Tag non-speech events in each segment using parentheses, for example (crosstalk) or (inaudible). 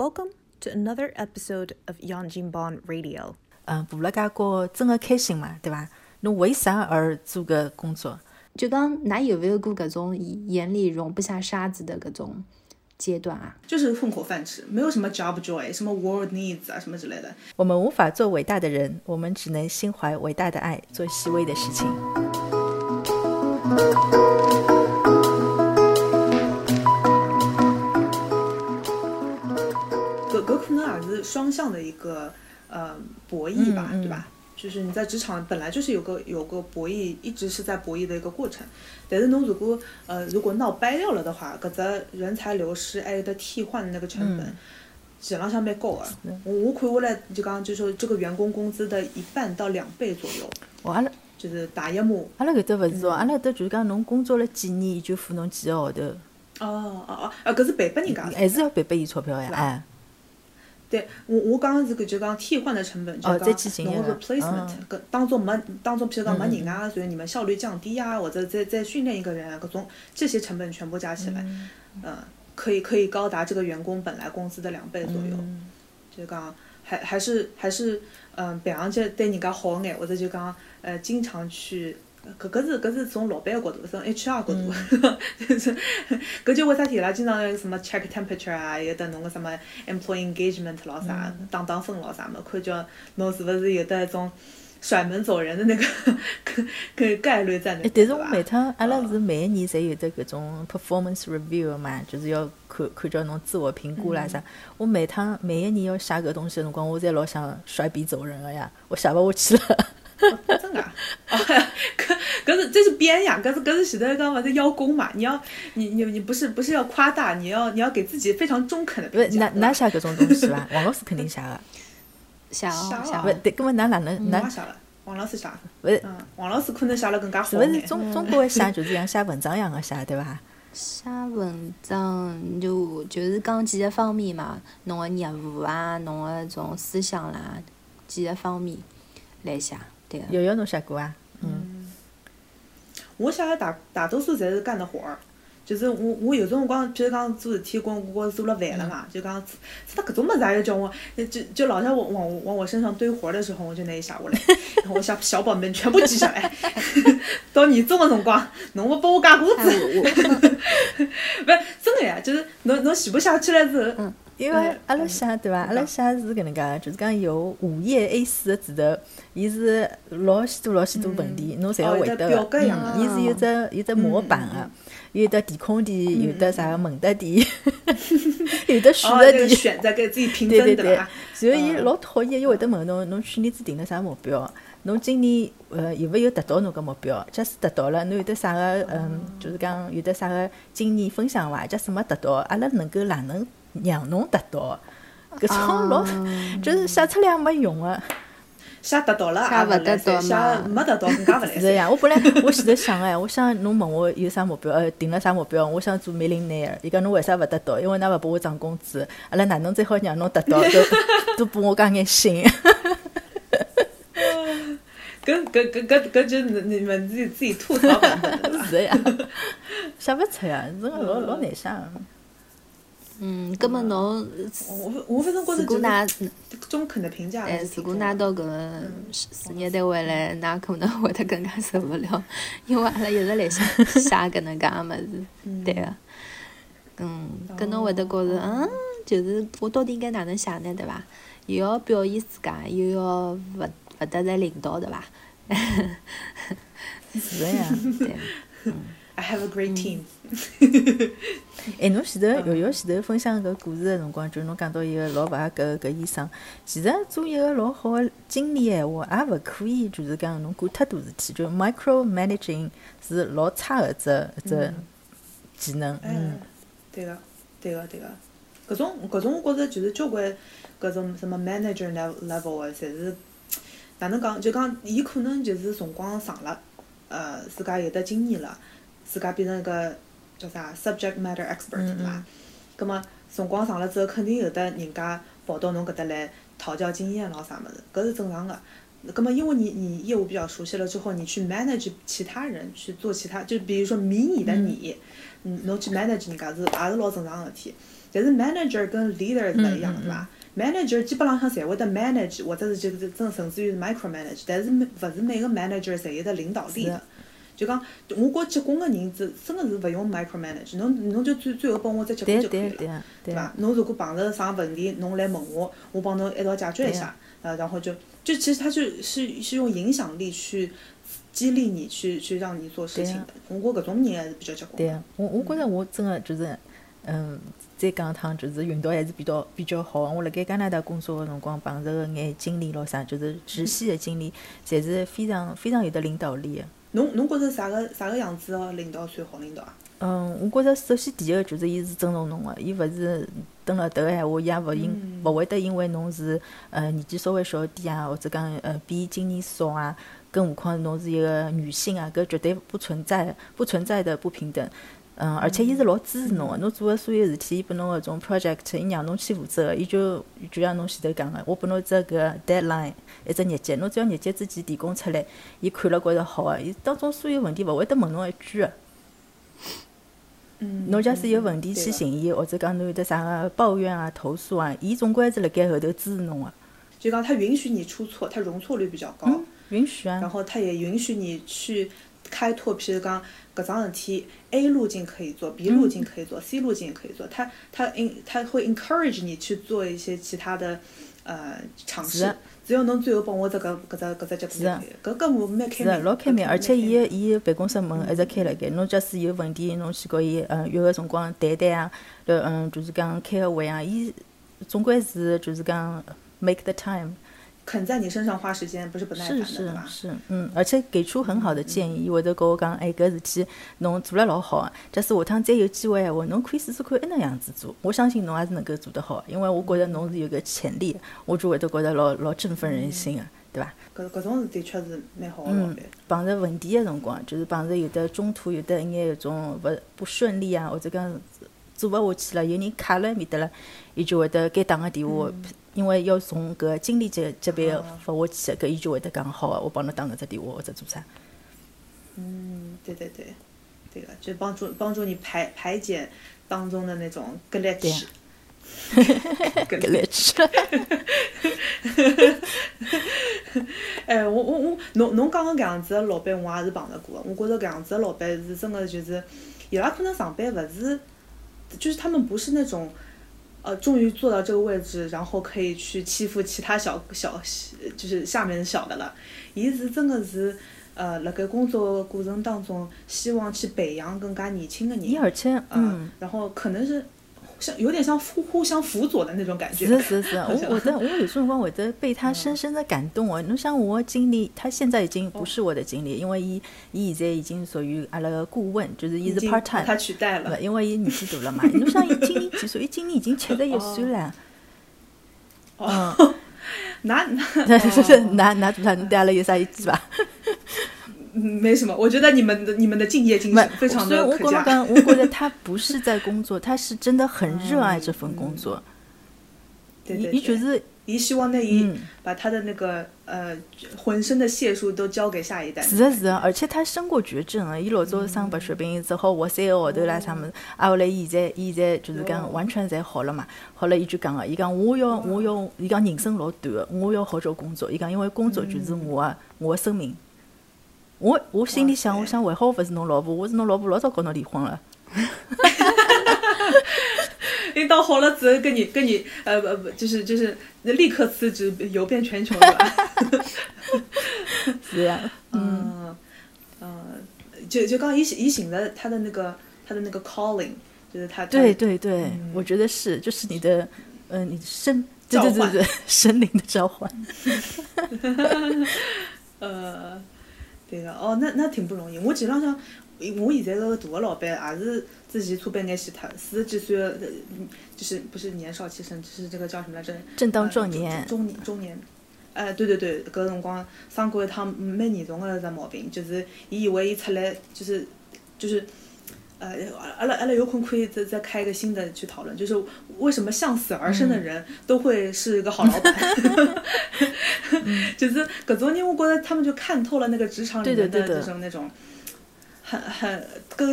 Welcome to another episode of Yanjinbon Radio。嗯，补了介高，真的开心嘛，对伐？侬为啥而做个工作？就讲，㑚有没有过搿种眼里容不下沙子的搿种阶段啊？就是混口饭吃，没有什么 job joy，什么 world needs 啊，什么之类的。我们无法做伟大的人，我们只能心怀伟大的爱，做细微的事情。是双向的一个呃博弈吧，对吧？就是你在职场本来就是有个有个博弈，一直是在博弈的一个过程。但是侬如果呃如果闹掰掉了的话，搿只人才流失还有得替换的那个成本，嗯实际浪向蛮高的。我我看下来就讲，就说这个员工工资的一半到两倍左右，哦，阿拉就是打一码。阿拉搿搭勿是哦，阿拉搿搭就是讲侬工作了几年，伊就付侬几个号头，哦哦哦，啊搿是赔拨人家。还是要赔拨伊钞票呀，哎。对我我刚刚是搿就讲替换的成本，就讲侬 replacement，嗯。搿当中没当中，譬如讲没人啊，所以你们效率降低啊，或者再再训练一个人啊，搿种这些成本全部加起来，嗯，可以可以高达这个员工本来工资的两倍左右，就讲还还是还是嗯，别上去对人家好眼，或者就讲呃经常去。搿搿是搿是从老板个角度，从 HR 角度，(laughs) 就是搿就为啥体伊拉经常有什么 check temperature 啊，有得侬个什么 employee engagement 咯啥，打打分咯啥么，看叫侬是勿是有得一种甩门走人的那个个个概率在那但是我每趟阿拉是每一年侪有得搿种 performance review 的嘛，就是要看看叫侬自我评估啦啥。我每趟每一年要写搿东西的辰光，我侪老想甩笔走人个呀，我写勿下去了。真的啊？(laughs) 哦，搿搿是这是编呀，搿是搿是前头讲勿是邀功嘛？你要你你你不是不是要夸大，你要你要给自己非常中肯的勿是，评价。㑚㑚写搿种东西伐？王老师肯定写个。写写写勿，对，搿么㑚哪能嗯我㑚写了，王老师写的。勿是嗯，王老师可能写了更加好是勿是。中中国的写就是像写文章一样的写，对伐？写文章就就是讲几个方面嘛，侬个业务啊，侬个种思想啦，几个方面来写，对个。瑶瑶侬写过啊？嗯，我写的大大多数侪是干的活儿，就是我我有辰光，譬如讲做事体，光我做了烦了嘛，就讲做到搿种物事也要叫我，就就老是往往往我身上堆活儿的时候，我就拿伊写下来，(laughs) 然后我小小本本全部记下来，(laughs) 到年终的辰光，侬勿拨我加工资，哎 (laughs) 不是真的呀，就是侬侬写不下去了之后，因为阿拉写对伐？阿拉写是搿能介，就是讲有五页 A 四个纸头，伊是老许多老许多问题，侬侪要回答个伊是有只有只模板个，有的填空题，有的啥问答题，(laughs) 有的选哦，择题。这个选择给自己评 (laughs) 对对对，分吧？然后伊老讨厌，伊会得问侬，侬去年子定了啥目标？侬今年呃有勿有达到侬个目标？假使达到了，侬有得啥个嗯，就是讲有得啥个经验分享伐？假使没达到，阿拉能够哪能让侬达到？搿种老就是写出来也没用个。写得到了写也勿来勿得到写嘛没得到更加勿来三。(laughs) 是呀，我本来我前头想哎，我想侬问我有啥目标，呃，定了啥目标？我想做美林内尔，伊讲侬为啥勿达到？因为㑚勿拨我涨工资，阿拉哪能最好让侬达到？都 (laughs) 都拨我加眼薪。搿搿搿搿搿就是你们自己自己吐槽版本的吧？(laughs) 是呀，写勿出呀，真个老老难写的。嗯，葛末侬我我反正觉如果是㑚中肯的评价还如果重要的。㑚到搿个事事业单位来，㑚可能会得更加受勿了，因为阿拉一直来写写搿能介个物事，对个。嗯，搿侬会得觉着，嗯，就是我到底应该哪能写呢，对伐？又要表现自家，又要勿勿得罪领导，对伐？(laughs) 是的呀。对，I have a great team。(laughs) 哎，侬前头瑶瑶前头分享搿故事个辰光，就侬讲到一个老勿合格搿医生，其实做一个老好个经理闲话，也勿可以就是讲侬管太多事体，就 micro managing 是老差个一只一只技能。嗯嗯，对个，对个，对个。搿种搿种，我觉着就是交关搿种什么 manager level level 个，侪是哪能讲？就讲伊可能就是辰光长了，呃，自家有得经验了，自家变成一个叫啥 subject matter expert 对伐？葛末辰光长了之后，肯定有得人家跑到侬搿搭来讨教经验咯啥物事，搿是正常个。葛末因为你你业务比较熟悉了之后，你去 manage 其他人去做其他，就比如说迷你的你，嗯，侬去 manage 人家是也是老正常个事体。但是 manager 跟 leader 是勿一样的，对伐？manager 基本浪向侪会得 manage，或者是就是真甚至于是 micro manage，但是勿是每个 manager 侪有得领导力的。就讲，我觉结棍个人是真个是勿用 micro manage，侬侬就最最后帮我只结棍就可以了，对伐？侬如果碰着啥问题，侬来问我，我帮侬一道解决一下，呃，然后就就其实他就是是用影响力去激励你，去去让你做事情的。我觉搿种人还是比较结棍。对啊，我我觉着我真个就是，嗯，再讲一趟，就是运道还是比较比较好。我辣盖加拿大工作个辰光碰着个眼经理咯啥，就是直系个经理，侪是非常非常有得领导力个。侬侬觉着啥个啥个样子个领导算好领导啊？嗯，我觉着首先第一个就是伊是尊重侬个，伊勿是蹲辣迭个闲话，伊也勿因勿会得因为侬是呃年纪稍微小点啊，或者讲呃比伊经验少啊，更何况侬是一个女性啊，搿绝对不存在不存在的不平等。嗯，而且伊是老支持侬个，侬做个所有事体，伊拨侬搿种 project，伊让侬去负责个，伊就就像侬前头讲个，我拨侬只搿 deadline，一只日节，侬只要日节之前提供出来，伊看了觉着好个，伊当中所有问题勿会得问侬一句个。嗯。侬假使有问题去寻伊，或者讲侬有得啥个抱怨啊、投诉啊，伊总归是辣盖后头支持侬个。就讲他允许你出错，他容错率比较高。嗯。允许啊。然后他也允许你去开拓，譬如讲。搿桩事体，A 路径可以做，B 路径可以做，C 路径也可以做。他他 in 他会 encourage 你去做一些其他的呃尝试。只要侬最后帮我这个搿只搿只结果就可以。搿搿我蛮开明。是老开明，而且伊伊办公室门一直开辣盖。侬假使有问题，侬去告伊嗯约个辰光谈谈啊，呃嗯就是讲开个会啊，伊总归是就是讲 make the time。肯在你身上花时间，不是不耐烦的，对吧？是是，嗯，而且给出很好的建议，伊会得跟我讲，哎，搿事体侬做了老好啊。假使下趟再有机会闲话，侬可以试试看，一能样子做。我相信侬也是能够做得好，因为我觉着侬是有个潜力，我就会得觉得老老振奋人心的，对伐？搿搿种事的确是蛮好的老板。碰着问题的辰光，就是碰着有的中途有的一眼搿种勿不顺利啊，或者讲做勿下去了，有人卡了埃面搭了，伊就会得该打个电话。因为要从搿经理级级别发下去，搿伊就会得讲好个，我帮侬打搿只电话或者做啥。嗯，对对对，对个，就帮助帮助你排排解当中的那种 glitch。(laughs) (laughs) glitch。(laughs) 哎，我我我，侬侬讲个搿样子的老板，我也是碰着过个。我觉着搿样子的老板是真的，就是伊拉可能上班勿是，就是他们不是那种。呃，终于坐到这个位置，然后可以去欺负其他小小，就是下面小的了。伊是真的是，呃，辣盖工作过程当中，希望去培养更加年轻的人。而且，嗯，然后可能是。像有点像互互相辅佐的那种感觉。是是是，(laughs) 我我的我有辰光会得被他深深的感动哦。侬想我经理，他现在已经不是我的经理，因为伊伊现在已经属于阿拉个顾问，就是伊是 part time。他取代了。因为伊年纪大了嘛。侬想伊经理几岁？伊今年已经七十一岁了。哦。那那那那做啥？侬对阿拉有啥意见伐？没什么，我觉得你们的你们的敬业精神非常的可嘉。我觉得他不是在工作，他是真的很热爱这份工作。对对对。就是伊希望那伊把他的那个呃浑身的解数都交给下一代。是的，是的，而且他生过绝症啊！伊老早生白血病，只好活三个号头啦啥么子。啊，后来伊现在伊现在就是讲完全侪好了嘛。好了，伊就讲个，伊讲我要我要，伊讲人生老短个，我要好找工作。伊讲因为工作就是我啊，我的生命。我我心里想，我想还好勿是侬老婆，我是侬老婆，老早跟侬离婚了。(laughs) 领导好了之后，跟你跟你呃不不，就是就是立刻辞职，游遍全球了。(laughs) 是呀，嗯嗯，就就刚一一醒了他的那个他的那个 calling，就是他。对对对，我觉得是，就是你的嗯，你生对对对对，(laughs) 神灵的召唤。呃。对个，哦，那那挺不容易。我前两向，我现在个大个老板也是之前差别眼死脱，四十几岁的，就是不是年少气盛，就是这个叫什么来着？正当壮年。中年中年，哎，对对对，搿辰光生过一趟蛮严重个一只毛病，就是伊以为伊出来就是就是。呃，阿拉阿拉有空可以再再开一个新的去讨论，就是为什么向死而生的人都会是一个好老板 (laughs) (laughs) 就是搿种人，我觉得他们就看透了那个职场里面的这种那种很很勾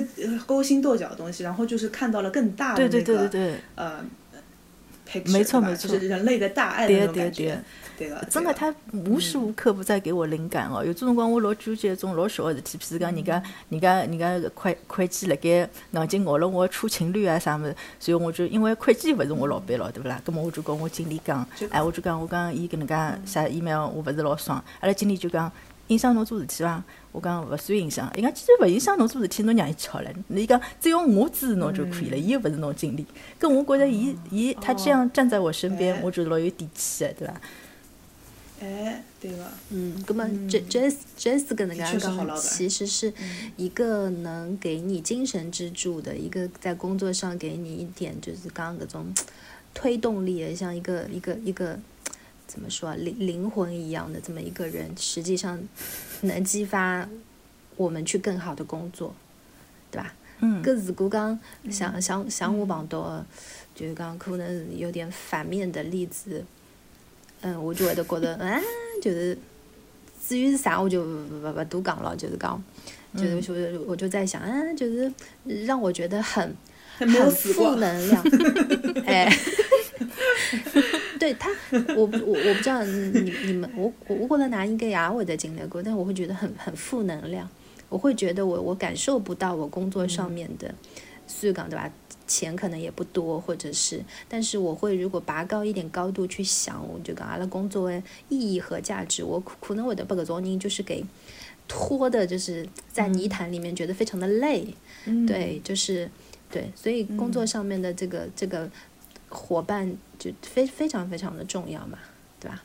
勾心斗角的东西，然后就是看到了更大的那个呃 picture，没错没错。就是人类的大爱的那种对感觉。对，对个，真的，他无时无刻不在给我灵感哦。有种辰光我老纠结一种老小个事体，譬如讲人家、人家、人家会会计辣盖硬劲咬了我出勤率啊啥物事，所以我就因为会计勿是我老板咯，对勿啦？葛么我就跟我经理讲就，哎，我就讲我讲伊搿能介写 email 我勿是老爽，阿拉经理就讲影响侬做事体伐？我讲勿算影响，伊讲既然勿影响侬做事体，侬让伊去好了。伊讲只要我支持侬就可以了，伊又勿是侬经理。跟我觉着伊伊他这样站在我身边哎，我觉得老有底气的，对伐？哎，对个，嗯，那么这这这是跟能的刚刚确是好老板其实是一个能给你精神支柱的一个，在工作上给你一点就是刚刚那种推动力的，像一个一个一个怎么说啊灵灵魂一样的这么一个人，实际上能激发我们去更好的工作，对吧？嗯。搿如果讲像像像我碰到的，就是讲可能是有点反面的例子，嗯，我就会得觉得，嗯，(laughs) 就是至于是啥，我就不不不多讲了，就是讲，就是说我就在想，嗯，就是让我觉得很很负，能量，(laughs) 哎。(laughs) 对他，我不我我不知道你你们，我我我觉得哪应该也会的经历过，但我会觉得很很负能量，我会觉得我我感受不到我工作上面的虽然讲对吧，钱可能也不多，或者是，但是我会如果拔高一点高度去想，我就讲阿拉工作的意义和价值，我可可能会的把搿种人就是给拖的，就是在泥潭里面觉得非常的累，嗯。对，就是对，所以工作上面的这个、这个伙伴就非非常非常的重要嘛，对吧？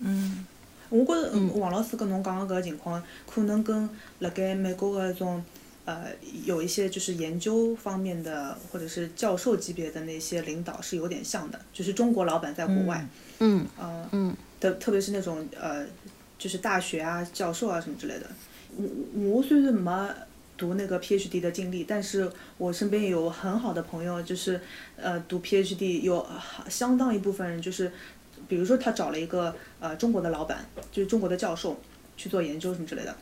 嗯我觉着嗯王老师跟侬讲的搿个情况，可能跟辣盖美国的搿种呃有一些就是研究方面的或者是教授级别的那些领导是有点像的，就是中国老板在国外，嗯呃，嗯的特别是那种呃，就是大学啊、教授啊什么之类的。我我虽然没读那个 PhD 的经历，但是我身边有很好的朋友，就是呃读 PhD 有相当一部分人就是，比如说他找了一个呃中国的老板，就是中国的教授去做研究什么之类的。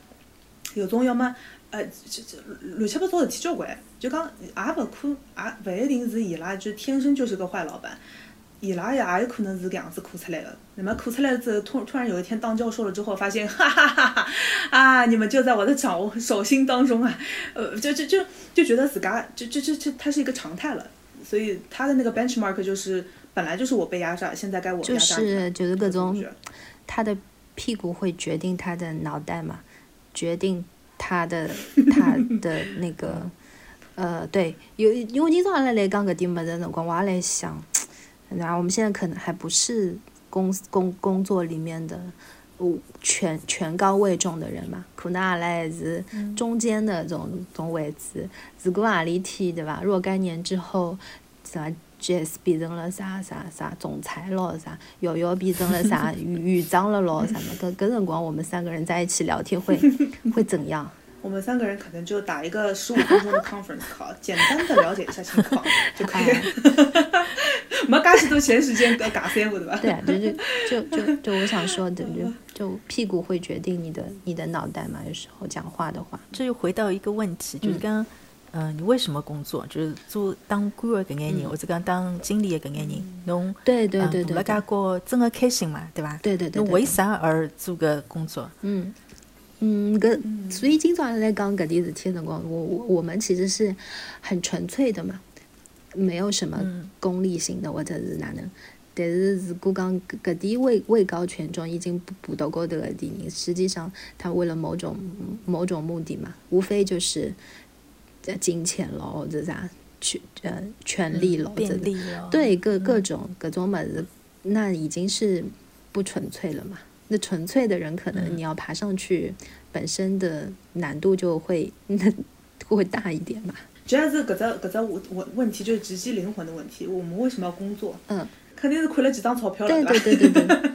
有种要么呃这这乱七八糟事体交关，就讲也勿可也勿一定是伊拉就天生就是个坏老板。伊拉也有可能是搿样子苦出来的。那么苦出来之后，突突然有一天当教授了之后，发现哈哈哈啊，你们就在我的掌握手心当中啊，呃，就就就就觉得自家就就就就它是一个常态了。所以他的那个 benchmark 就是本来就是我被压榨，现在该我就压榨你了。是就是各这种他的屁股会决定他的脑袋嘛，决定他的 (laughs) 他的那个呃，对，有因为今朝阿拉来讲搿点物事的辰光，我也来想，(tsk) 然后我们现在可能还不是公工工作里面的呃权权高位重的人嘛，可能阿拉还是中间的这种这种位置。如果阿里天对伐？若干年之后，啥 Jazz 变成了啥啥啥总裁咯，啥瑶瑶变成了啥园园长了咯，啥么？搿搿辰光我们三个人在一起聊天会 (laughs) 会怎样？我们三个人可能就打一个十五分钟的 conference call，(laughs) 简单的了解一下情况 (laughs) 就可以了。没介许多闲时间搞尬三胡对吧？对啊，就就就就就我想说的，就就屁股会决定你的你的脑袋嘛。有时候讲话的话，这又回到一个问题，就是刚，嗯、你为什么工作？就是做当官的搿眼人，或者讲当经理的搿眼人，侬对对对对对介高，真的开心嘛？对吧？对对对对侬为啥而做个工作？嗯，嗯，搿所以今朝阿拉来讲搿点事体的辰光，我我我们其实是很纯粹的嘛，没有什么嗯功利性的或者是哪能。但是如果讲搿搿点位位高权重已经不不到高头的点人，实际上他为了某种某种目的嘛，无非就是呃金钱咯，或者啥权呃权利咯。对各各种各种么子，那已经是不纯粹了嘛。那纯粹的人，可能你要爬上去，本身的难度就会那会大一点嘛。主要是搿只搿只问问问题就是直击灵魂的问题。我们为什么要工作？嗯，肯定是亏了几张钞票了，对吧？对对对对。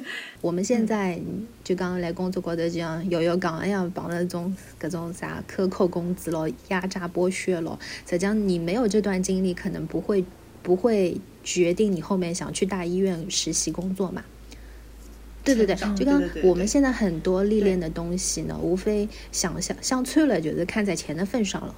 (laughs) 我们现在就刚刚来工作高头，就像瑶瑶讲，哎呀，碰到种各种啥克扣工资咯、压榨剥削咯，实际上你没有这段经历，可能不会不会决定你后面想去大医院实习工作嘛。对对对，就刚我们现在很多历练的东西呢，无非想象想穿了，就是看在钱的份上了。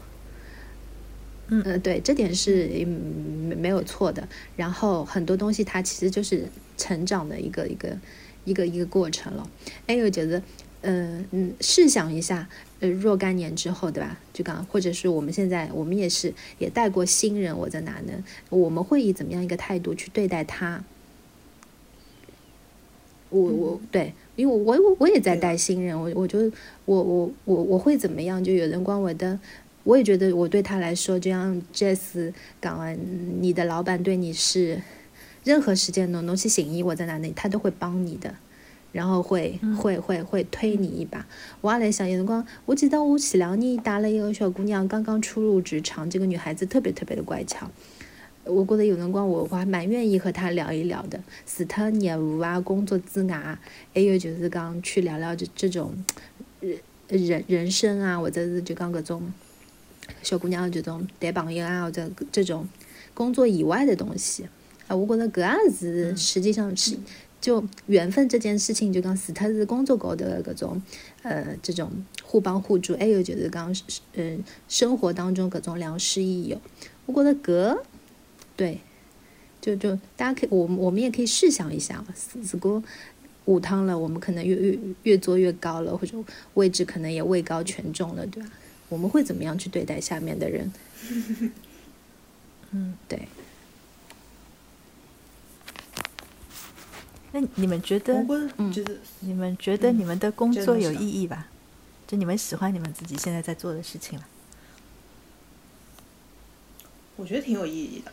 嗯呃，对，这点是嗯没没有错的。然后很多东西它其实就是成长的一个一个一个一个过程了。还有就是，呃嗯，试想一下，呃，若干年之后，对吧？就刚或者是我们现在，我们也是也带过新人，我在哪呢？我们会以怎么样一个态度去对待他？我我对，因为我我我也在带新人，我我就我我我我会怎么样？就有人光我的，我也觉得我对他来说，就像 Jess 讲完，你的老板对你是任何时间侬侬去寻伊或者哪里，他都会帮你的，然后会会会会推你一把。我也来想，有辰光，我记得我前两年带了一个小姑娘，刚刚初入职场，这个女孩子特别特别的乖巧。我觉得有辰光我我还蛮愿意和他聊一聊的，除脱业务啊、工作之外，还有就是讲去聊聊这这种人人人生啊，或者是就讲搿种小姑娘这种谈朋友啊，或者这种工作以外的东西。啊，我觉得搿也是实际上是就缘分这件事情，就讲除脱是工作高头的搿种呃这种互帮互助，还有就是讲嗯生活当中搿种良师益友，我觉得搿。对，就就大家可以，我们我们也可以试想一下，如果五汤了，我们可能越越越做越高了，或者位置可能也位高权重了，对吧？我们会怎么样去对待下面的人？(laughs) 嗯，对，那你们觉得嗯你们觉得你们的工作有意义吧？就你们喜欢你们自己现在在做的事情吗？我觉得挺有意义的。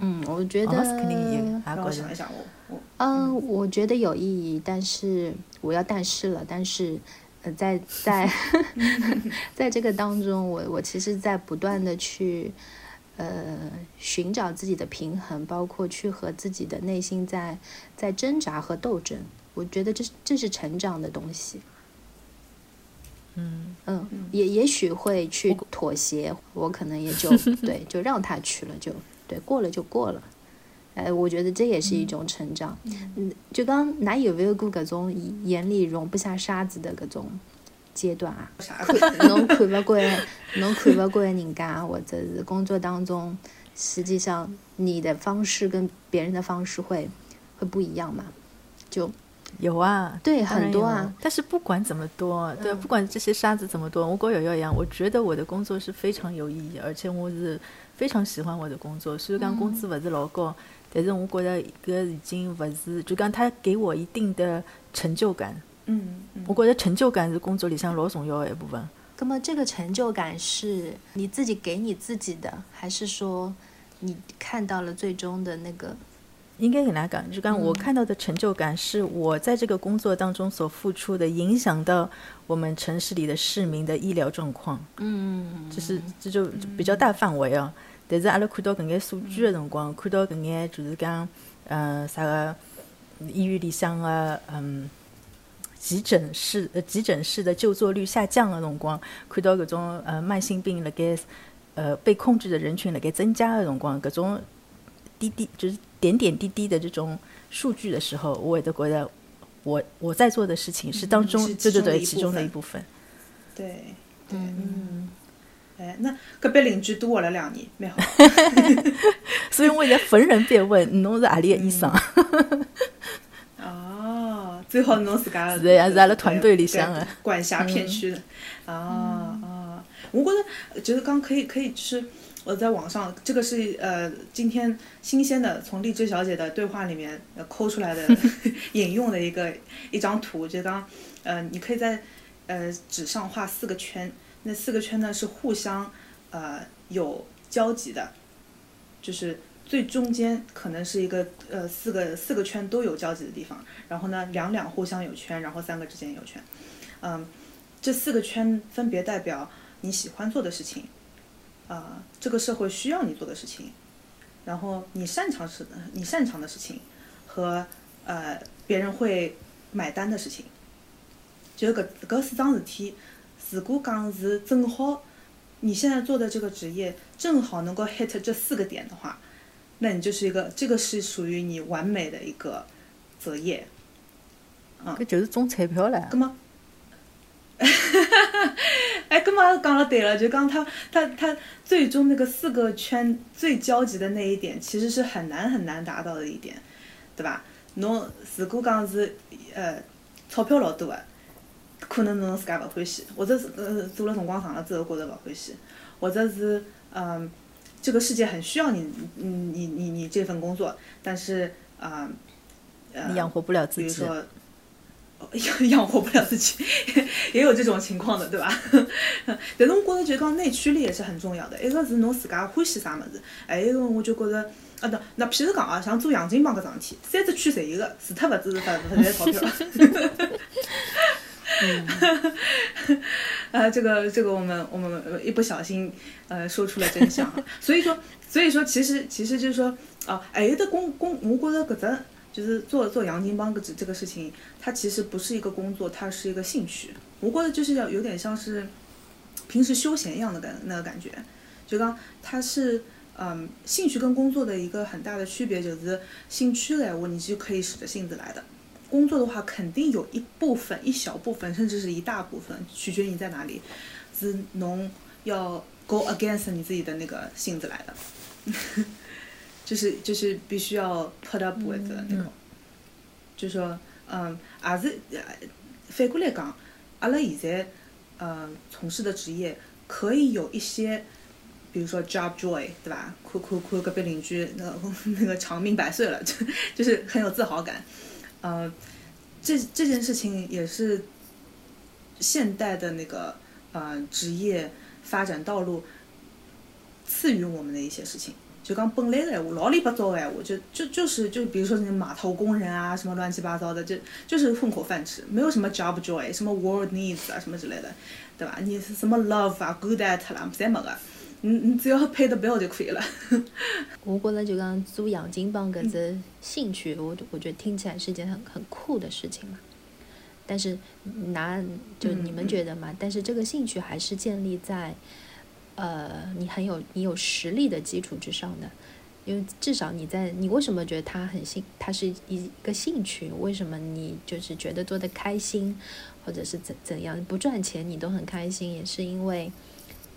嗯，我觉得肯定也也让我觉得想一想，我我嗯，我觉得有意义，但是我要但是了，但是呃，在在 (laughs) (laughs) 在这个当中，我我其实在不断的去呃寻找自己的平衡，包括去和自己的内心在在挣扎和斗争。我觉得这是这是成长的东西。嗯，嗯，也也许会去妥协，我可能也就 (laughs) 对，就让他去了，就对，过了就过了。哎，我觉得这也是一种成长。嗯，就刚㑚有没有过搿种眼里容不下沙子的搿种阶段啊？啥侬看不惯，侬看不惯人家，或者是工作当中，实际上你的方式跟别人的方式会会不一样嘛？就有啊，对很多啊。但是不管怎么多，对，不管这些沙子怎么多，我跟瑶瑶一样，我觉得我的工作是非常有意义，而且我是非常喜欢我的工作。虽然讲工资不是老高，但是我觉得搿已经勿是，就讲他给我一定的成就感。嗯嗯我觉得成就感是工作里向老重要的一部分。那么这个成就感是你自己给你自己的，还是说你看到了最终的那个？应该给大家讲，就刚我看到的成就感是我在这个工作当中所付出的，影响到我们城市里的市民的医疗状况。嗯，就是这就比较大范围哦。但是阿拉看到搿眼数据的辰光，看到搿眼就是讲，呃，啥个医院里向个嗯急诊室呃急诊室的就座率下降的辰光，看到搿种呃慢性病辣盖呃被控制的人群辣盖增加的辰光，搿种滴滴就是点点滴滴的这种数据的时候，我也都觉得我我在做的事情是当中是对对对其中的一的一部分。对对嗯，哎，那隔壁邻居多活了两年，蛮好。(laughs) 所以我现在逢人便问侬是何里个医生？(laughs) 哦，最好侬自家是的呀是阿拉团队里向的管辖片区的。啊啊，我觉得就是刚可以可以就是。我在网上，这个是呃今天新鲜的从荔枝小姐的对话里面呃抠出来的 (laughs) 引用的一个一张图，就刚呃你可以在呃纸上画四个圈，那四个圈呢是互相呃有交集的，就是最中间可能是一个呃四个四个圈都有交集的地方，然后呢两两互相有圈，然后三个之间有圈，嗯，这四个圈分别代表你喜欢做的事情，啊、这个社会需要你做的事情，然后你擅长是你擅长的事情和呃别人会买单的事情，就搿搿四桩事体，如果讲是正好你现在做的这个职业正好能够 hit 这四个点的话，那你就是一个这个是属于你完美的一个择业，嗯，搿就是中彩票唻。葛么，(laughs) 哎，葛么讲了对了，就讲他他他最终那个四个圈最交集的那一点，其实是很难很难达到的一点，对吧？侬如果讲是呃钞票老多个，可能侬自家勿欢喜，或者是呃做了辰光长了之后觉着勿欢喜，或者是嗯这个世界很需要你，你你你你这份工作，但是啊呃你养活不了自己。比如说，哦 (laughs) 养养活不了自己，(laughs) 也有这种情况的，对吧？(laughs) 但是我觉着就讲内驱力也是很重要的，一个是侬自家欢喜啥物事，还有一个我就觉着，啊，那那譬如讲啊，像做洋泾浜搿桩事体，三只区侪有个，除脱勿止是发发赚钞票。(laughs) 啊，这个这个我们我们一不小心呃说出了真相，(laughs) 所以说所以说其实其实就是说啊，还有的工工，我觉着搿只就是做做洋泾浜搿这这个事情，它其实不是一个工作，它是一个兴趣。我觉得就是要有点像是平时休闲一样的感那个感觉，就讲它是嗯兴趣跟工作的一个很大的区别，就是兴趣的话你就可以使着性子来的。工作的话，肯定有一部分、一小部分，甚至是一大部分，取决于你在哪里，是侬要 go against 你自己的那个性子来的，(laughs) 就是就是必须要 put up with 的那种，就说嗯，也是呃反过来讲，阿拉现在呃从事的职业可以有一些。比如说 job joy，对吧？看看看隔壁邻居那个 (laughs) 那个长命百岁了，就 (laughs) 就是很有自豪感。呃，这这件事情也是现代的那个呃职业发展道路赐予我们的一些事情。就讲本来的闲话，老里八糟的闲话，就就就是就比如说那码头工人啊，什么乱七八糟的，就就是混口饭吃，没有什么 job joy，什么 world needs 啊，什么之类的，对吧？你什么 love 啊，good at 啦，侪没个。你你只要 pay the bill 就可以了。我觉得就讲做洋泾浜搿只兴趣，我我觉得听起来是件很很酷的事情嘛。但是拿就你们觉得嘛？但是这个兴趣还是建立在呃你很有你有实力的基础之上的。因为至少你在你为什么觉得它很兴，它是一个兴趣？为什么你就是觉得做的开心，或者是怎怎样不赚钱你都很开心？也是因为。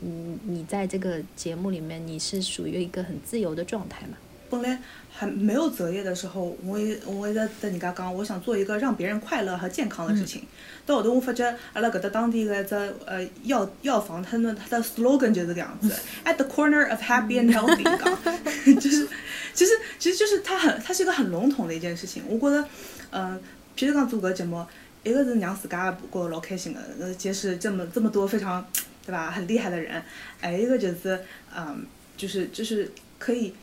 你你在这个节目里面，你是属于一个很自由的状态嘛？本来还没有择业的时候，我也我也在跟人家讲，我想做一个让别人快乐和健康的事情。到后头我发觉，阿拉搿搭当地的一只呃药药房，它的它的 slogan 就是这样子，(laughs) at the corner of happy and healthy，(laughs) 就是其实其实就是它很它是一个很笼统的一件事情。我觉得，嗯，譬如讲做搿节目，一个是让自家过得老开心的，呃，结识这么这么多非常。对吧？很厉害的人，还有一个就是，嗯，就是就是可以，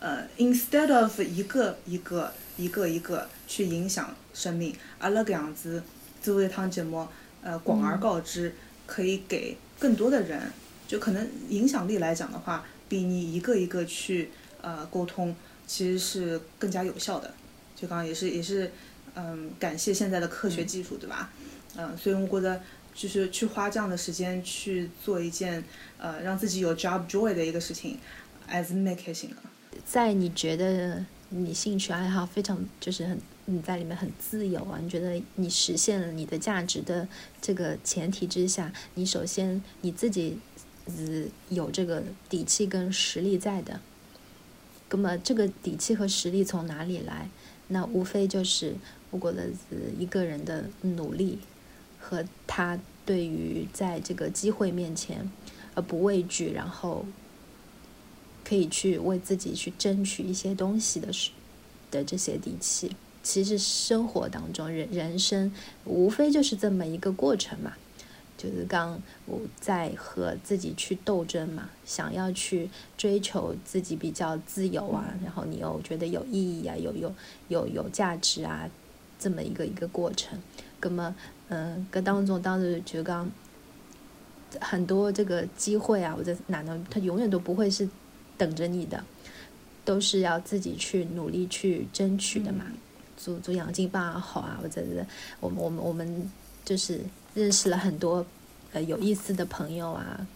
呃，instead of 一个一个一个一个去影响生命，阿拉搿样子做一趟节目，呃，广而告之，可以给更多的人，就可能影响力来讲的话，比你一个一个去呃沟通，其实是更加有效的。就刚刚也是也是，嗯，感谢现在的科学技术，对吧？嗯，所以我觉得。就是去花这样的时间去做一件呃让自己有 job joy 的一个事情，as make 行了。在你觉得你兴趣爱好非常就是很你在里面很自由啊，你觉得你实现了你的价值的这个前提之下，你首先你自己是有这个底气跟实力在的。那么这个底气和实力从哪里来？那无非就是我觉得是一个人的努力。和他对于在这个机会面前，而不畏惧，然后可以去为自己去争取一些东西的是的这些底气，其实生活当中人人生无非就是这么一个过程嘛，就是刚我在和自己去斗争嘛，想要去追求自己比较自由啊，然后你又觉得有意义啊，有有有有价值啊，这么一个一个过程，那么。嗯，搿当中当时就讲很多这个机会啊，或者哪能，他永远都不会是等着你的，都是要自己去努力去争取的嘛。做做养金棒也好啊，或者是我们我们我们就是认识了很多呃有意思的朋友啊，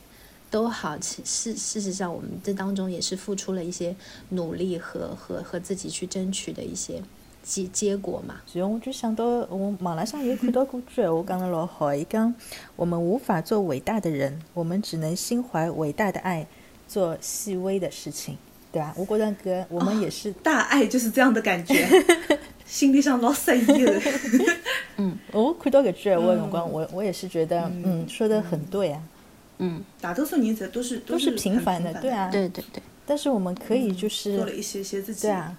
都好。其事事实上，我们这当中也是付出了一些努力和和和自己去争取的一些结结果嘛。然后我就想到，我网浪向有看到过句闲话，讲得老好。伊讲，我们无法做伟大的人，我们只能心怀伟大的爱，做细微的事情，对吧？我觉着搿我们也是，大爱就是这样的感觉，(laughs) 心里上老色意的。(laughs) 嗯我看到搿句闲话的辰光，我我也是觉得，嗯，说的很对啊。嗯，大多数人才都是都是平凡的，对啊。对对对，但是我们可以就是做了一些些自己。对啊，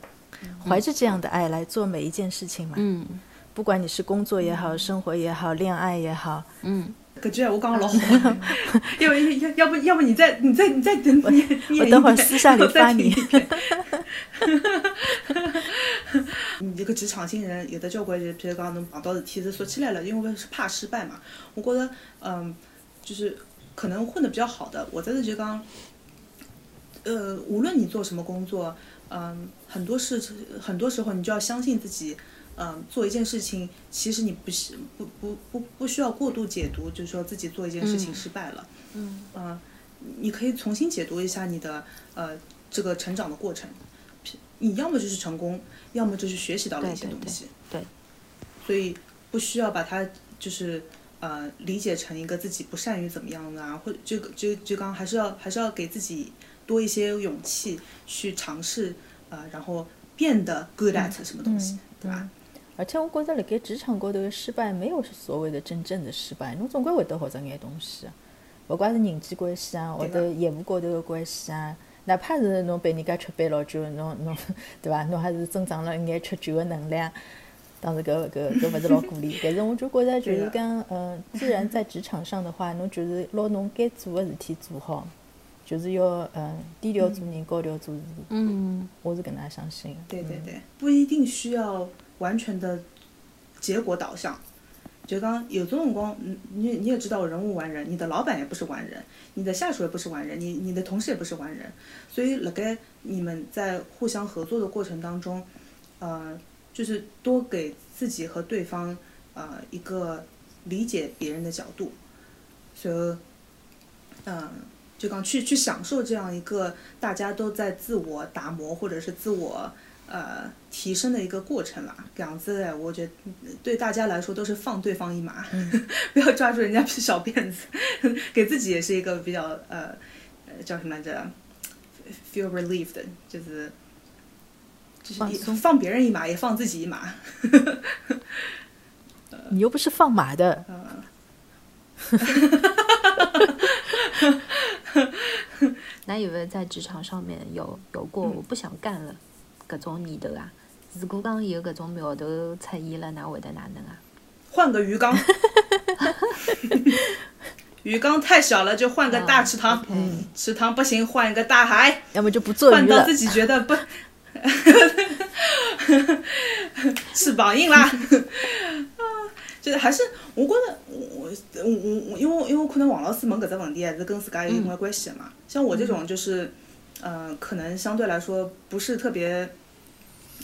怀着这样的爱来做每一件事情嘛。嗯不管你是工作也好，生活也好，恋爱也好，嗯，搿句闲话讲得老好，(laughs) 要不要要不要不你再你再你再等念念一我等会儿私下里发你听一遍 (laughs) 你这个职场新人有的交关人，譬如讲侬碰到事体是说起来了，因为是怕失败嘛。我觉得，嗯，就是可能混得比较好的，我在这就讲，呃，无论你做什么工作，嗯，很多事很多时候你就要相信自己。嗯，做一件事情，其实你不是不不不不需要过度解读，就是说自己做一件事情失败了。嗯嗯，你可以重新解读一下你的呃这个成长的过程，你要么就是成功，要么就是学习到了一些对对东西。对所以不需要把它就是呃理解成一个自己不善于怎么样的啊，或者就就就刚还是要还是要给自己多一些勇气去尝试呃，然后变得 good at 什么东西，对吧？而且我觉着辣盖职场高头的失败没有所谓的真正的失败，侬总归会得学着眼东西啊，勿怪是人际关系啊，或者业务高头的关系啊，哪怕是侬被人家吃杯老酒，侬 (laughs) 侬对伐？侬还是增长了一眼吃酒的能力啊。当然搿搿搿勿是老鼓励，(laughs) 但是我就觉着就是讲，嗯，既然在职场上的话，侬就是拿侬该做的事体做好，就是要嗯低调做人，高调做事。嗯我是搿能相信的。对对对，不一定需要完全的结果导向。就刚有种辰光，嗯你你也知道人无完人，你的老板也不是完人，你的下属也不是完人，你你的同事也不是完人，所以辣盖你们在互相合作的过程当中，呃，就是多给自己和对方呃一个理解别人的角度，所以，嗯、就刚去去享受这样一个大家都在自我打磨或者是自我呃提升的一个过程啦。这样子的，我觉得嗯对大家来说都是放对方一马，(laughs) 不要抓住人家小辫子，给自己也是一个比较呃呃叫什么来着，feel relieved，就是。就是你放放别人一马，也放自己一马。(laughs) 你又不是放马的，(laughs) (laughs) 那有没有在职场上面有有过我不想干了各种念头啊？如果讲有各种苗头出现了，那会得哪能啊？换个鱼缸，(laughs) 鱼缸太小了就换个大池塘，池塘不行换一个大海，要么就不做鱼了换到自。己觉得不，(laughs) 翅膀硬啦。啊，就是还是我觉得我我我我，因为因为可能王老师问搿只问题还是跟自家有一定关系的嘛。像我这种就是，呃，可能相对来说不是特别，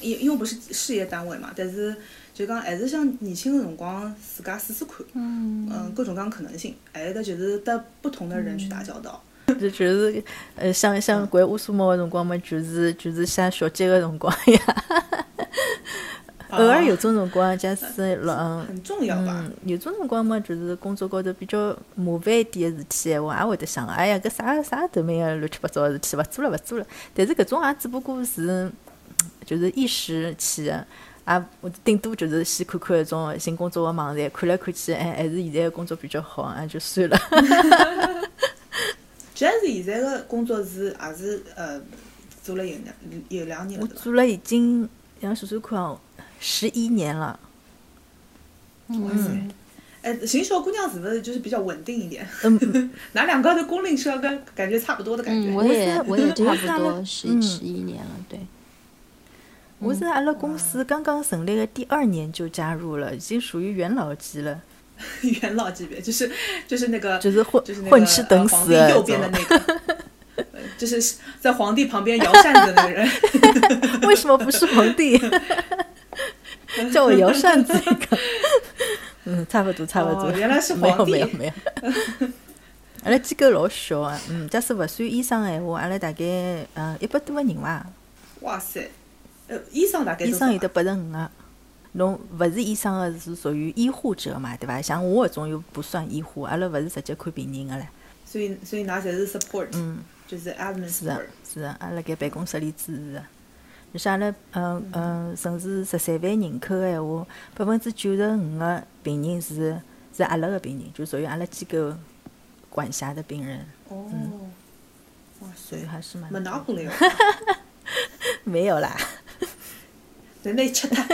因因为不是事业单位嘛，但是就讲还是想年轻的辰光自家试试看，嗯，各种各样可能性，还有的就是跟不同的人去打交道。就 (laughs) 就是呃，像像掼乌苏毛的辰光嘛，就是就是像小姐的辰光呀。(laughs) 偶尔有种辰光，假使老嗯很重要吧？嗯，有种辰光嘛，就是工作高头比较麻烦一点个事体闲话，也会得想，哎呀，搿啥啥头面个乱七八糟个事体，勿做了勿做了。但是搿种也只不过是 (tsk) 就是一时起的。啊，我顶多就是先看看搿种寻工作个网站，看来看去，哎，还是现在个工作比较好，啊，就算了。(laughs) 其实现在个工作是也是呃做了有两有两年我了，我？做了已经让数算看哦，十一年了。哇塞！哎，行小姑娘是不是就是比较稳定一点？嗯，(laughs) 拿两个的工龄是要跟感觉差不多的感觉。嗯，我也是我也差不多十嗯十一年了，对。我是阿拉公司刚刚成立的第二年就加入了，已经属于元老级了，(laughs) 元老级别，就是就是那个就是混就是那个混吃等呃、死右边的那个，呃 (laughs) 就是在皇帝旁边摇扇子的那个人。为什么不是皇帝？(laughs) 叫我摇扇子一个。(laughs) 嗯，差不多，差不多。哦原来是 (laughs) 没有，皇帝没有，没有。阿拉机构老小啊，嗯，假使勿算医生闲话，阿拉大概嗯一百多个人伐。哇塞！呃，医生大概医？生有得八十五个，侬勿是医生个是属于医护者嘛，对伐？像我搿种又不算医护，阿拉勿是直接看病人个唻。所以所以㑚侪是 support，嗯，就是 admin 是个。是个，阿拉盖办公室里支持个。你像阿拉，嗯嗯，城市十三万人口个闲话，百分之九十五个病人是是阿拉个病人，就属于阿拉机构管辖的病人，哦，哇塞所以，还是蛮没拿过来哦。(laughs) 没有啦。人类吃它。啊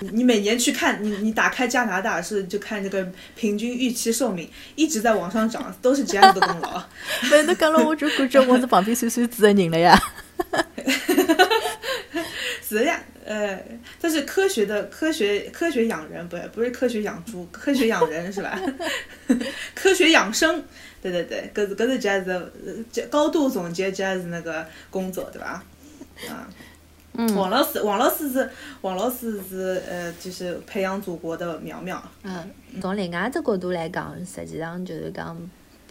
你你每年去看，你你打开加拿大是就看这个平均预期寿命一直在往上涨，都是 Jazz 的功劳。(laughs) 反正讲了，我就感觉我是旁边算算子的人了呀。(laughs) 是的呀，呃，这是科学的科学科学养人，不不是科学养猪，科学养人是吧？(laughs) 科学养生，对对对，搿是搿是 Jazz 高度总结 Jazz 那个工作，对吧？啊。嗯王老师，王老师是王老师是呃，就是培养祖国的苗苗。嗯，从另外一只角度来讲，实际上就是讲，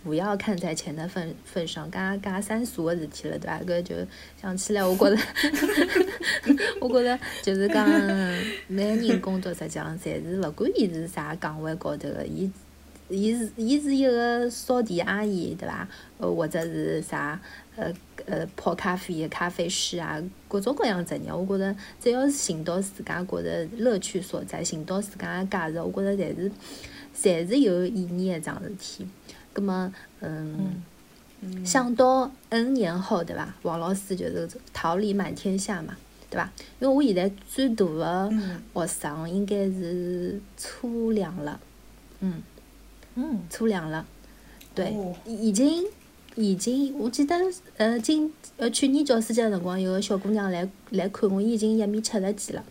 不要看在钱的份份上，介介三俗个事体了，对伐？搿就想起来，我觉着，(laughs) 我觉着就是讲，每个人工作实际上侪是，勿管伊是啥岗位高头个，伊。伊是伊是一个扫地阿姨，对伐？呃，或者是啥呃呃泡咖啡的咖啡师啊，各种各样职业，我觉着只要是寻到自家觉着乐趣所在，寻到自家个价值，我觉着侪是侪是有意义个一桩事体。葛么，嗯，想到 N 年后，对伐？王老师就是桃李满天下嘛，对伐？因为我现在最大的嗯学生应该是初两了，嗯。嗯，初两了，对，哦已已经已经，我记得呃今呃去年教师节的辰光，有个小姑娘来来看我，伊已经一米七十几了。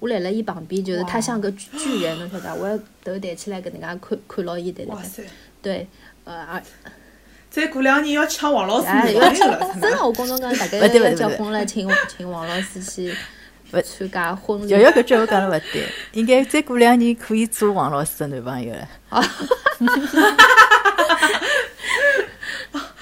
我辣辣伊旁边，就是她像个巨巨人，侬晓得伐？我要头抬起来搿能介看看牢伊，对对对，对，再过两年要抢王老师哎，女要朋友了，真的，我跟侬讲，大概要结婚了，请请王老师去不参加婚礼瑶。瑶搿句我讲了勿对，应该再过两年可以做王老师的男朋友了。(laughs) (laughs)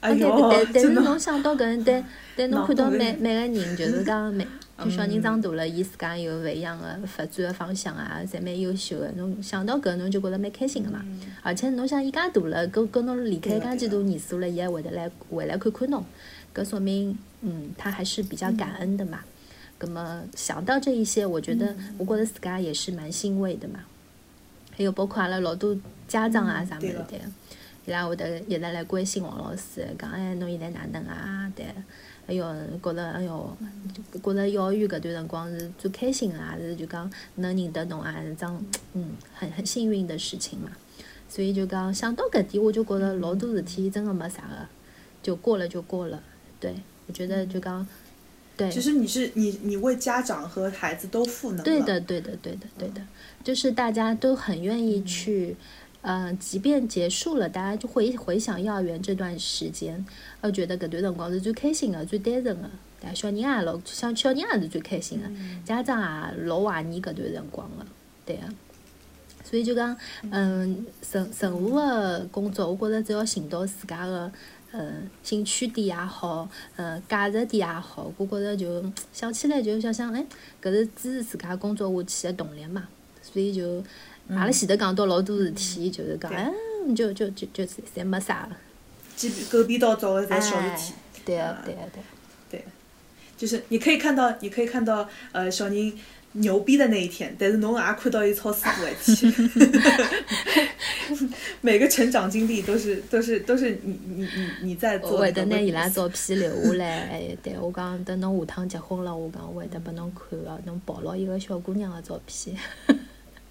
哎但，但但是侬想到搿，但但侬看到每每个人，就是讲每就小人嗯长大了，伊自家有勿一样的发展的方向啊，侪蛮优秀的。侬想到搿，侬就觉着蛮开心个嘛。而且侬想伊介大了，跟跟侬离开介几多年数了，伊还会得来回来看看侬，搿说明嗯，他还是比较感恩的嘛。葛么想到这一些，我觉得嗯我觉得自家也是蛮欣慰的嘛。还有包括阿拉老多家长啊啥物事对，伊拉会得一直来关心王老师，讲哎侬现在哪能啊？对，哎哟，觉着哎哟，就觉着幼儿园搿段辰光是最开心的，也是就讲能认得侬啊，是桩嗯很很幸运的事情嘛。所以就讲想到搿点，我就觉着老多事体真的没啥个，就过了就过了。对，我觉得就讲对。其实你是你你为家长和孩子都赋能。对的，对的，对的，对的，就是大家都很愿意去，呃，即便结束了，大家就回回想幼儿园这段时间，呃，觉得搿段辰光是最开心的、最单纯的，对吧，小人也老，像小人也是最开心的，家长也老怀念搿段辰光的，对个、所以就讲，嗯，任任何的工作，我觉着只要寻到自家的，呃，兴趣点也好，呃，价值点也好，我觉着就想起来就想想，哎，搿是支持自家工作下去的动力嘛。所以就，阿拉前头讲到老多事体，就是讲，嗯，就就就就侪没啥了。鸡狗屁倒灶的侪小事哎体。对个啊对啊对个。就是你可以看到，你可以看到，呃，小人牛逼的那一天，但是侬也看到伊操死过一天。每个成长经历都是都是都是你你你你在做我会得拿伊拉照片留下来，哎，对我讲，等侬下趟结婚了，我讲我会得拨侬看个，侬抱牢一个小姑娘的照片。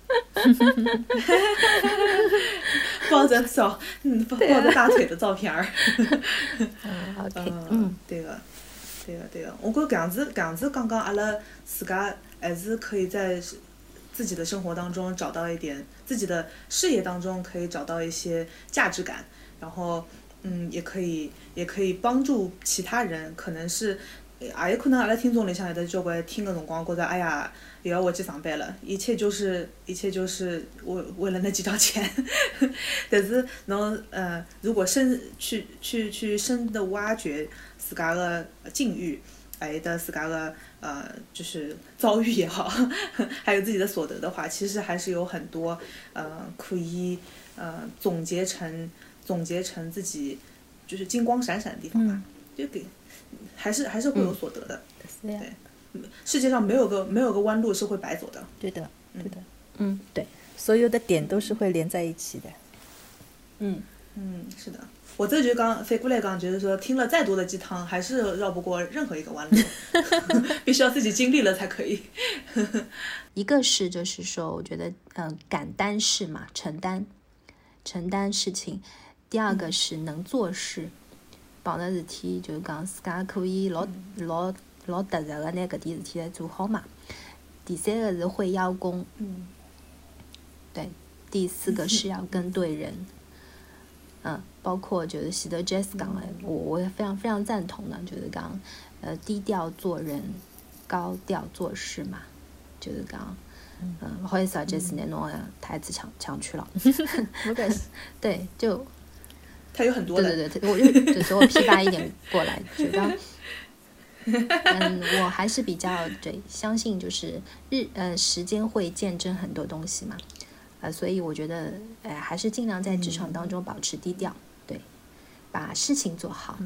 (laughs) 抱着小嗯抱抱着大腿的照片儿。(laughs) 嗯，OK，嗯嗯，，对个，对个，对个。我觉搿样子搿样子刚刚阿拉自家还是可以在自己的生活当中找到一点，自己的事业当中可以找到一些价值感，然后嗯，也可以也可以帮助其他人，可能是。也有可能阿拉听众里向有的交关听个辰光觉着，哎呀，又要回去上班了，一切就是一切就是为为了那几张钱。(laughs) 但是侬呃，如果深去去去深的挖掘自家的境遇，还有得自家的呃，就是遭遇也好，(laughs) 还有自己的所得的话，其实还是有很多呃可以呃总结成总结成自己就是金光闪闪的地方吧，就给还是还是会有所得的。对，世界上没有个没有个弯路是会白走的。对的，对的，嗯，对，所有的点都是会连在一起的。嗯，嗯，是的，我这就刚飞过来讲，就是说听了再多的鸡汤，还是绕不过任何一个弯路，(laughs) (laughs) 必须要自己经历了才可以。(laughs) 一个是就是说，我觉得嗯，敢担事嘛，承担。承担事情；第二个是能做事，碰着事体就是讲自家可以老老老踏实个拿搿点事体来做好嘛。第三个是会邀功，嗯对，第四个是要跟对人，嗯，包括就是喜德 Jess 讲的，我我也非常非常赞同的，就是讲呃低调做人，高调做事嘛，就是讲，嗯，不好意思啊，Jess 拿侬的台词抢抢去了，(laughs) 不关系，对，就他有很多的。对对对，我就就是我批发一点过来，就讲，(laughs) 嗯，我还是比较对相信，就是日呃时间会见证很多东西嘛，呃，所以我觉得，呃，还是尽量在职场当中保持低调，对，把事情做好。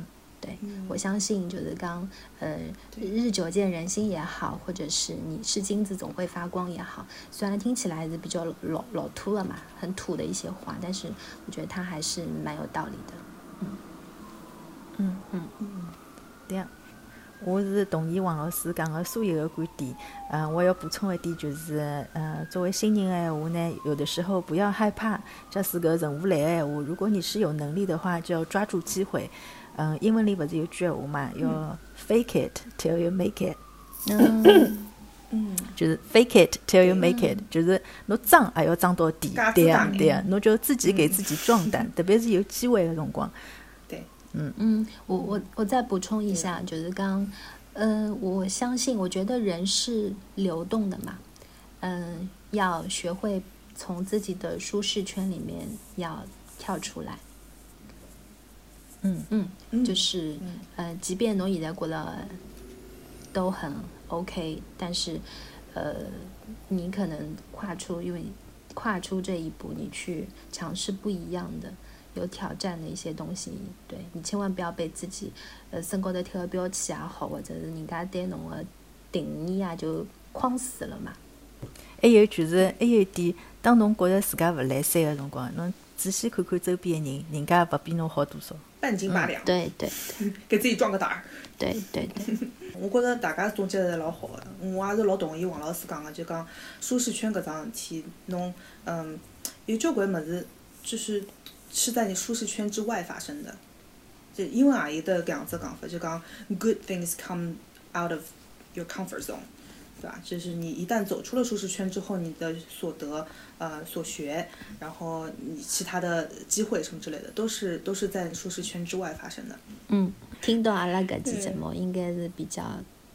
对，我相信就是刚，呃，日久见人心也好，或者是你是金子总会发光也好，虽然听起来是比较老老土了嘛，很土的一些话，但是我觉得它还是蛮有道理的。嗯嗯嗯，对呀。我是同意王老师讲的所有的观点。嗯，我要补充一点，就是，呃，作为新人的闲话呢，有的时候不要害怕，假使搿任务来的闲话，如果你是有能力的话，就要抓住机会。嗯，英文里不是有句闲话嘛，要 fake it till you make it，嗯 (laughs) 嗯，就是 fake it till you make it，就是侬装也要装到底，对呀子打对呀，侬就自己给自己壮胆，特别是有机会的辰光。对，嗯，我我我再补充一下，就是刚，呃，我相信，我觉得人是流动的嘛，嗯、要学会从自己的舒适圈里面要跳出来。嗯。嗯，嗯。就是嗯。呃，即便侬现在觉得都很 OK，但是呃，你可能跨出，因为跨出这一步，你去尝试不一样的、有挑战的一些东西，对你千万不要被自己呃身高头贴个标签也好，或者是人家对侬个定义啊就框死了嘛。还有就是，还有一点，当侬觉着自家勿来三个辰光，侬仔细看看周边的人，人家也勿比侬好多少。半斤八两，对对 (laughs) 给自己壮个胆儿。(laughs) 对对对，(laughs) 我觉着大家总结得老好的，我也是老同意王老师讲的，就讲舒适圈搿桩事体，侬嗯有交关物事就是是在你舒适圈之外发生的。就英文也有得搿样子讲法，就讲 good things come out of your comfort zone，对吧？就是你一旦走出了舒适圈之后，你的所得、呃所学，然后你其他的机会什么之类的，都是都是在舒适圈之外发生的。嗯，听到阿拉搿期节目应该是比较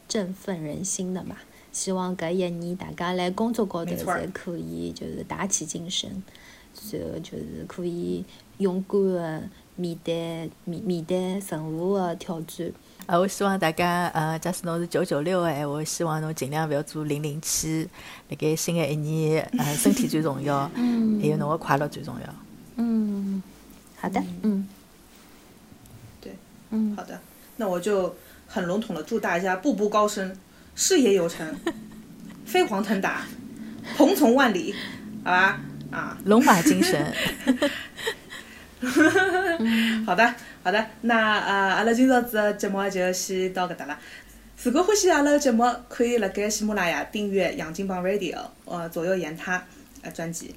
振奋人心的嘛。希望搿一年大家来工作高头可以就是打起精神，然后就是可以勇敢的面对面面对任何的挑战。啊，我希望大家，呃，假使侬是九九六的闲话，希望侬尽量勿要做零零七。辣盖新的一年，呃，(laughs) 身体最重要，嗯还有侬个快乐最重要。嗯，好的，嗯，对，嗯，好的，那我就很笼统的祝大家步步高升，事业有成，(laughs) 飞黄腾达，鹏程万里，好吧？啊，龙马精神。(laughs) (laughs) 好的，好的，那呃，阿拉今朝子节目就先到搿搭了。如果欢喜阿拉个节目，可以辣盖喜马拉雅订阅《杨金榜 Radio》呃左右言他呃专辑，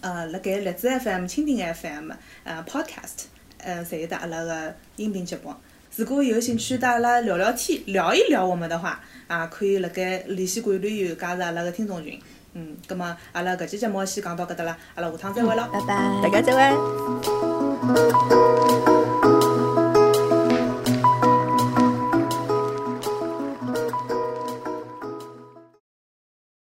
呃辣盖荔枝 FM、蜻蜓 FM、呃 Podcast 呃侪有得阿拉个音频节目。如果有兴趣带阿拉聊聊天、聊一聊我们的话，啊，可以辣盖联系管理员加入阿拉个听众群。嗯，葛么阿拉搿期节目先讲到搿搭啦，阿拉下趟再会咯。拜拜，大家再会。